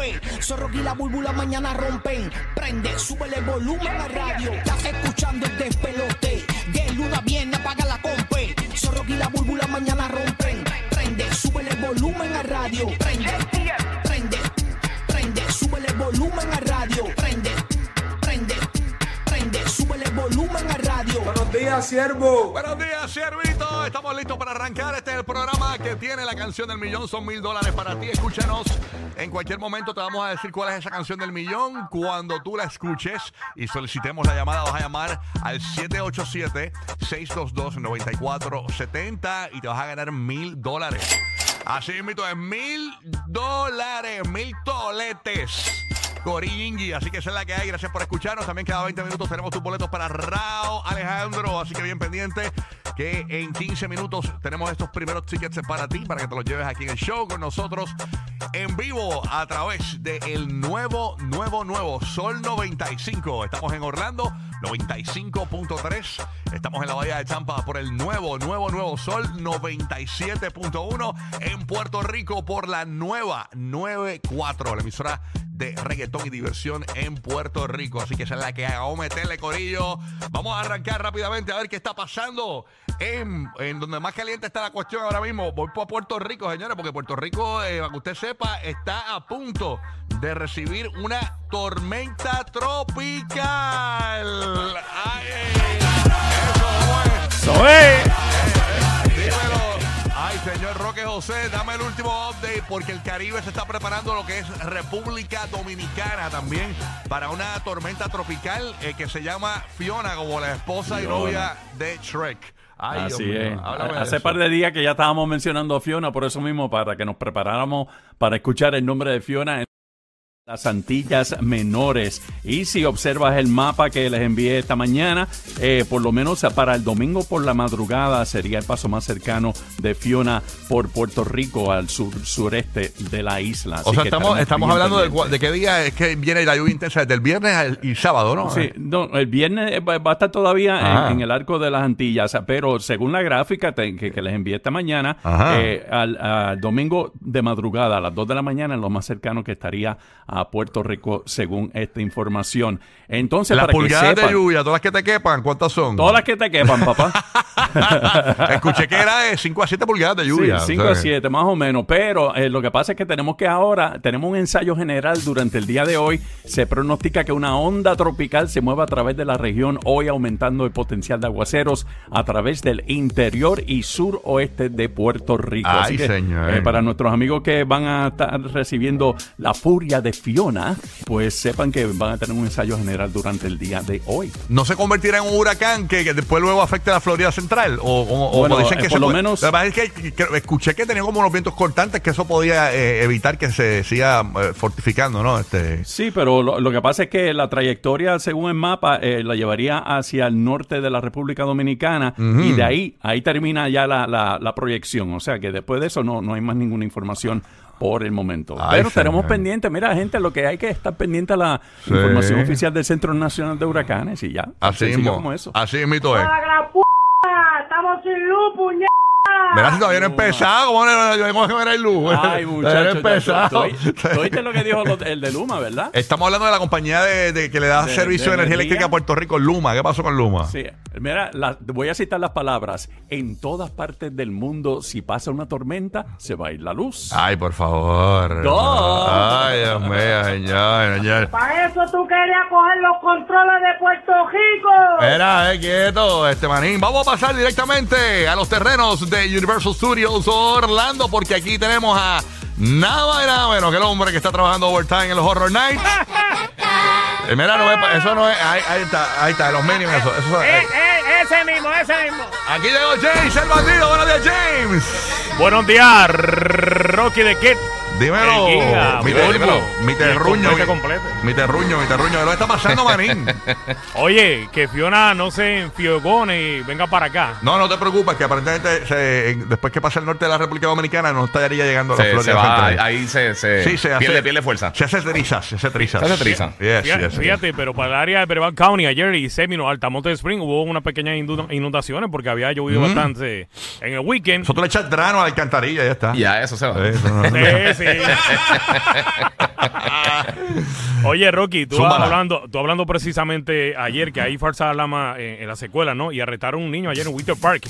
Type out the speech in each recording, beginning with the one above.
rompe. Zorro y la búlbula mañana rompen. Prende, súbele el volumen a radio. Estás escuchando el despelote. De luna viene, apaga la compe. Zorro y la búlbula mañana rompen. Prende, súbele el volumen a radio. Prende, prende, prende, súbele el volumen a radio. Prende, súbele el volumen a radio. Buenos días, siervo. Buenos días, Siervito. Estamos listos para arrancar. Este es el programa que tiene la canción del millón. Son mil dólares para ti. Escúchanos. En cualquier momento te vamos a decir cuál es esa canción del millón. Cuando tú la escuches y solicitemos la llamada, vas a llamar al 787-622-9470 y te vas a ganar mil dólares. Así mismo es mil dólares, mil toletes. Corillingi, así que esa es la que hay. Gracias por escucharnos. También cada 20 minutos tenemos tus boletos para Rao Alejandro. Así que bien pendiente que en 15 minutos tenemos estos primeros tickets para ti, para que te los lleves aquí en el show con nosotros en vivo a través del nuevo, nuevo, nuevo Sol 95. Estamos en Orlando, 95.3. Estamos en la Bahía de Tampa por el nuevo, nuevo, nuevo Sol 97.1 en Puerto Rico por la nueva 94, la emisora de reggaetón y diversión en Puerto Rico. Así que esa es la que a meterle corillo. Vamos a arrancar rápidamente a ver qué está pasando en, en donde más caliente está la cuestión ahora mismo. Voy para Puerto Rico, señores, porque Puerto Rico, eh, para que usted sepa, está a punto de recibir una tormenta tropical. Eso es. José, dame el último update porque el Caribe se está preparando lo que es República Dominicana también para una tormenta tropical eh, que se llama Fiona, como la esposa y novia de Shrek. Ay, Así es. Hace eso. par de días que ya estábamos mencionando a Fiona, por eso mismo, para que nos preparáramos para escuchar el nombre de Fiona en las Antillas Menores. Y si observas el mapa que les envié esta mañana, eh, por lo menos para el domingo por la madrugada sería el paso más cercano de Fiona por Puerto Rico al sur sureste de la isla. Así O sea, que estamos, hablando de, qué día es que viene la lluvia intensa, desde el viernes al- y sábado, ¿no? Sí, no, el viernes va va a estar todavía Ajá. en, en el arco de las Antillas, pero según la gráfica te- que, que les envié esta mañana, eh, al, al domingo de madrugada a las 2 de la mañana es lo más cercano que estaría a Puerto Rico según esta información. Entonces, Las para que pulgadas de sepan, lluvia, todas las que te quepan, ¿cuántas son? todas las que te quepan, papá. Escuché que era de 5 a 7 pulgadas de lluvia. Sí, 5 o sea a que- 7, más o menos. Pero eh, lo que pasa es que tenemos que ahora, tenemos un ensayo general durante el día de hoy. Se pronostica que una onda tropical se mueva a través de la región, hoy aumentando el potencial de aguaceros a través del interior y suroeste de Puerto Rico. Ay, Así que, señor. eh, para nuestros amigos que van a estar recibiendo la furia de Fiona, pues sepan que van a tener un ensayo general durante el día de hoy. ¿No se convertirá en un huracán que, que después luego afecte a la Florida Central? O, o- dicen eh, que por se lo puede- menos- verdad es que, que escuché que tenía como unos vientos cortantes que eso podía eh, evitar que se siga eh, fortificando, ¿no? Este, Sí, pero lo, lo que pasa es que la trayectoria, según el mapa, eh, la llevaría hacia el norte de la República Dominicana y de ahí, ahí termina ya la, la- la proyección. O sea que después de eso no, no hay más ninguna información por el momento. Ay, Pero estaremos pendientes. Mira, gente, lo que hay que estar pendiente a la Sí. información oficial del Centro Nacional de Huracanes y ya. Así mismo. como eso. Así mismo es. ¡Estamos sin luz, puñeta! Mira, si todavía no he empezado, ¿cómo no, era el luz? Ay, muchachos. empezado. ¿Tú oíste lo que dijo el de Luma, verdad? Estamos hablando de la compañía de, de que le da De- servicio de de, energía energía. eléctrica a Puerto Rico, Luma. ¿Qué pasó con Luma? Sí, mira, la- voy a citar las palabras. En todas partes del mundo, si pasa una tormenta, se va a ir la luz. Ay, por favor. No. Ay, Dios mío, señor, señor. Para eso tú querías coger los controles de Puerto Rico. Era, eh, quieto, este manín. Vamos a pasar directamente a los terrenos de Universal Studios Orlando, porque aquí tenemos a nada más y nada menos que el hombre que está trabajando overtime en los Horror Nights. Eh, mira, no es- eso no es. Ahí, ahí está, ahí está, los mínimos. Eso, eso- Eh, eh. eh, ese mismo, ese mismo. Aquí llegó James, el bandido. Buenos días, James. Buenos días, Rocky de Kid. Dímelo. El guía, mi, Bulbo. dímelo. mi terruño. Complete, Mi, complete. mi terruño, mi terruño. ¿Qué lo está pasando, manín? Oye, que Fiona no se enfiogone y venga para acá. No, no te preocupes, que aparentemente se- después que pase el norte de la República Dominicana no estaría llegando a la Se, Florida se va, Central. ahí se, se, Sí, se hace, pierde, pierde fuerza. Se hace trizas, se hace trizas. Se hace trizas. Yes, Fíjate, yes, yes. fíjate, pero para el área de Brevard County ayer y Semino, Altamonte Spring, hubo una pequeña indu- inundaciones porque había llovido bastante en el weekend. Nosotros le echas drano a la alcantarilla y ya está. Y a eso se va. Sí, eso no- Sí, sí, Oye, Rocky, tú hablando, tú hablando precisamente ayer que hay falsa alarma en, en la secuela, ¿no? Y arrestaron a un niño ayer en Winter Park.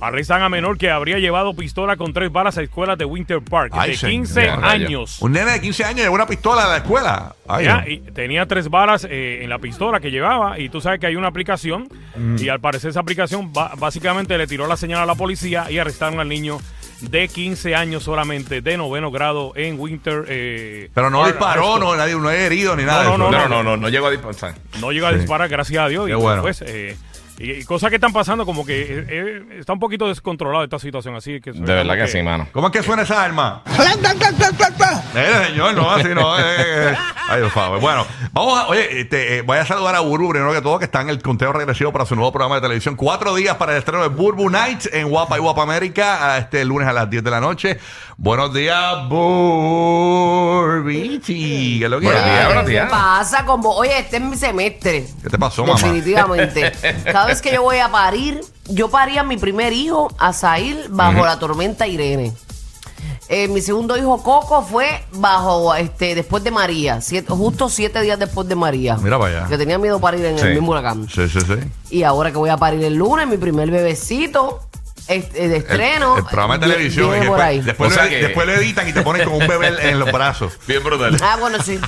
Arrestan a menor que habría llevado pistola con tres balas a escuelas de Winter Park Ay, de señor. 15 Ya, rayo. años. Un nene de 15 años llevó una pistola a la escuela. Ay, Ya, no. y tenía tres balas eh, en la pistola que llevaba y tú sabes que hay una aplicación Mm. y al parecer esa aplicación básicamente le tiró la señal a la policía y arrestaron al niño de 15 años solamente de noveno grado en Winter. eh, Pero no disparó, no, nadie, no es herido ni nada. No, de no, eso. No, no, no, no llegó a disparar. No llega a disparar, gracias a Dios. Qué y bueno. pues, eh, y, y cosas que están pasando, como que eh, eh, está un poquito descontrolada esta situación. Así que De verdad que sí, mano. ¿Cómo es que suena esa arma? Mire, señor, no, así no. eh. Ay, por favor. Bueno, vamos a. Oye, este, eh, voy a saludar a Burbu primero que todo, que está en el conteo regresivo para su nuevo programa de televisión. Cuatro días para el estreno de Burbu Nights en Guapa y Guapa América, a este lunes a las 10 de la noche. Buenos días, Burbichi. ¿Qué es lo que Buenos días, buenos ¿Qué días. pasa con vos? Oye, este es mi semestre. ¿Qué te pasó, mamá? Definitivamente. Cada vez que yo voy a parir, yo parí a mi primer hijo, Asail, bajo la tormenta Irene. Eh, mi segundo hijo, Coco, fue bajo, este, después de María, siete- justo siete días después de María. Mira para allá. Que tenía miedo parir en Sí. el mismo huracán. Sí, sí, sí. Y ahora que voy a parir el lunes, mi primer bebecito este, de estreno. El, el programa de vi- televisión. viene y por después, ahí. después O lo, sea que- después lo editan y te ponen como un bebé en- los brazos. Bien brutal. Ah, bueno, sí.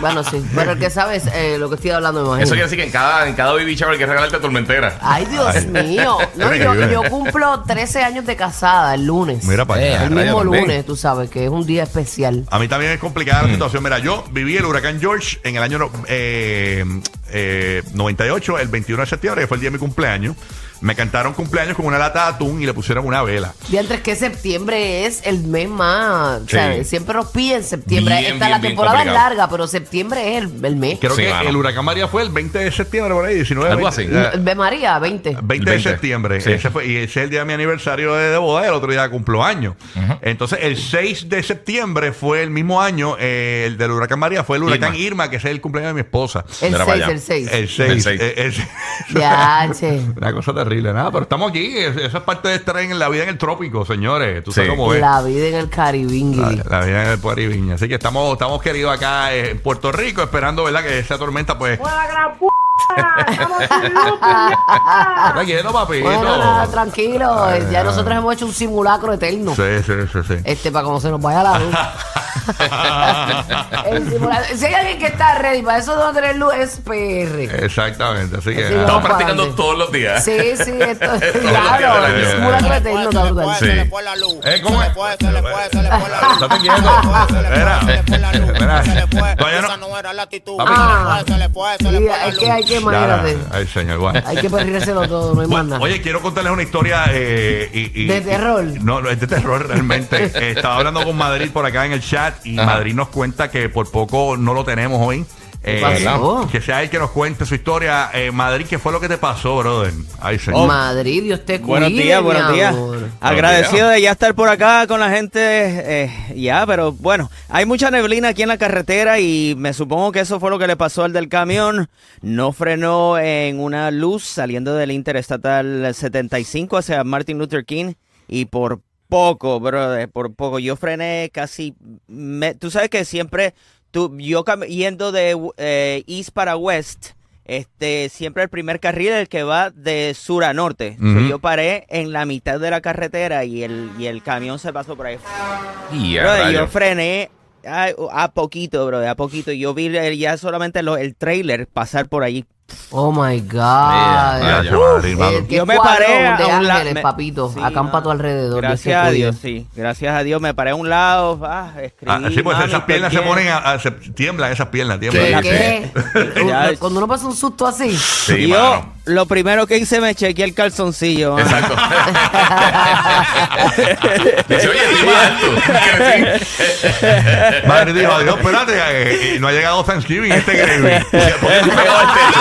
Bueno, sí. Pero el que sabes eh, lo que estoy hablando, me imagino. Eso quiere decir que en cada, en cada baby shower hay que regalarte tormentera. Ay, Dios mío. No, yo, yo cumplo 13 años de casada el lunes. Mira para allá. el mismo también. lunes, tú sabes, que es un día especial. A mí también es complicada la situación. Mira, yo viví el huracán George en el año no- eh, eh, 98, el 21 de septiembre, que fue el día de mi cumpleaños. Me cantaron cumpleaños con una lata de atún y le pusieron una vela. Diantres que septiembre es el mes más. O sea, Sí. siempre nos piden septiembre. Bien, Esta, bien, la temporada es larga, pero septiembre es el, el mes. Creo Sí, que el huracán María fue el 20 de septiembre, por ahí, 19 Algo 20, así. Ve María, 20. 20 de 20. septiembre. Sí. Ese fue, y ese es el día de mi aniversario de, de boda. El otro día cumplo año. Entonces, el 6 de septiembre fue el mismo año. eh, el del huracán María fue el huracán Irma, Irma. que ese es el cumpleaños de mi esposa. El Mira 6, para allá. el 6. El 6. El seis. Ya, che. Una cosa terrible, nada, pero estamos aquí. es- Eso es parte de estar en la vida en el trópico, señores. Tú sabes Sí. cómo es. La vida en el Caribingui. La, la vida en el Pueriviña. Así que estamos, estamos queridos acá eh, en Puerto Rico, esperando, ¿verdad? Que esa tormenta, pues. ¡Buena gran p***! ¡Estamos sin luz, puñeta! Está quieto, papito. Bueno, nada, tranquilo. Ay, ya ay. nosotros hemos hecho un simulacro eterno. Sí, sí, sí, sí. Este, para cuando se nos vaya la luz. El Si hay alguien que está ready para eso de no tener luz, es PR. Exactamente, así que. Estamos practicando todos los días. Sí, sí, esto del claro, el. Sí. Se le fue la luz. Eh, ¿cómo se es? le fue, se le fue, se le fue la luz. Estate quieto. Se le fue, Espera. se le fue la luz. Se le fue. Esa no era la actitud. Se le Ah. fue, se le fue, se le Sí, fue la es que hay que, imagínate, Ay, señor, bueno. hay que perrírselo todo, no hay más nada. Oye, quiero contarles una historia eh, y, y- ¿De terror? y- no, no, es de terror realmente. Estaba hablando con Madrid por acá en el chat y Ajá. Madrid nos cuenta que por poco no lo tenemos hoy. Eh, pasó? que sea él que nos cuente su historia. Eh, Madrid, ¿qué fue lo que te pasó, brother? Ay, señor. Madrid, Dios te cuide, Buenos días, buenos días. Agradecido de ya estar por acá con la gente, eh, ya, pero bueno, hay mucha neblina aquí en la carretera y me supongo que eso fue lo que le pasó al del camión. No frenó en una luz saliendo del Interestatal 75 hacia Martin Luther King y por poco, brother, por poco. Yo frené casi, me- tú sabes que siempre, tú, yo yendo de eh, East para West, este, siempre el primer carril es el que va de sur a norte. So, yo paré en la mitad de la carretera y el, y el camión se pasó por ahí. Brother, yo frené a, a poquito, bro, a poquito. Yo vi el- ya solamente lo- el trailer pasar por allí. Oh my God. Mira. El que Yo me paré de a un lado. ángeles, papito. Sí, acampa a tu alrededor. Gracias a. Dios, sí. Gracias a Dios me paré a un lado. Ah, escribí. Ah, sí, pues mami, esas piernas se ponen a, a- se tiemblan esas piernas, tiemblan. ¿Qué? Sí, ¿Qué? Ya. Cuando uno pasa un susto así. Sí, Y yo, mano. Lo primero que hice, me chequeé el calzoncillo. Exacto. Dice, oye, estoy más alto. Sí. Madrid dijo, adiós, espérate, eh, eh, no ha llegado Thanksgiving este gravy. ¿Por qué tú pegado al techo?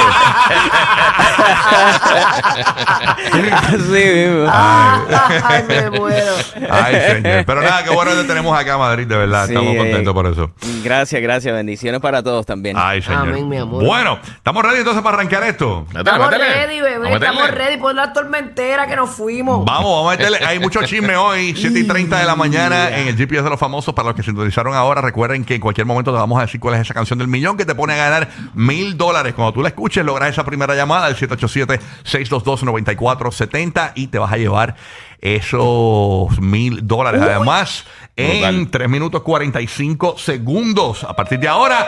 Así mismo. Ay, me muero. Ay, señor. Pero nada, qué bueno que te tenemos acá, Madrid, de verdad. Sí, Estamos eh, contentos por eso. Gracias, gracias. Bendiciones para todos también. Ay, señor. Amén, mi amor. Bueno, ¿estamos ready entonces para arrancar esto? Métele, Estamos métele. Ready, bebé. Vamos a meterle. Estamos ready por la tormentera que nos fuimos. Vamos, vamos a meterle. Hay mucho chisme hoy, 7 y 30 de la mañana en el GPS de los famosos. Para los que sintonizaron ahora, recuerden que en cualquier momento te vamos a decir cuál es esa canción del millón que te pone a ganar mil dólares. Cuando tú la escuches, logras esa primera llamada al 787-622-9470 y te vas a llevar esos mil dólares. Además, en Brutal. 3 minutos 45 segundos. A partir de ahora,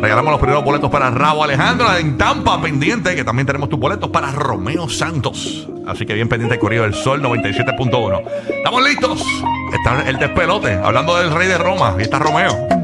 regalamos los primeros boletos para Rabo Alejandro en Tampa, pendiente, que también tenemos tus boletos para Romeo Santos. Así que bien pendiente el Corrido del Sol 97.1. ¿Estamos listos? Está el despelote, hablando del rey de Roma. Y está Romeo.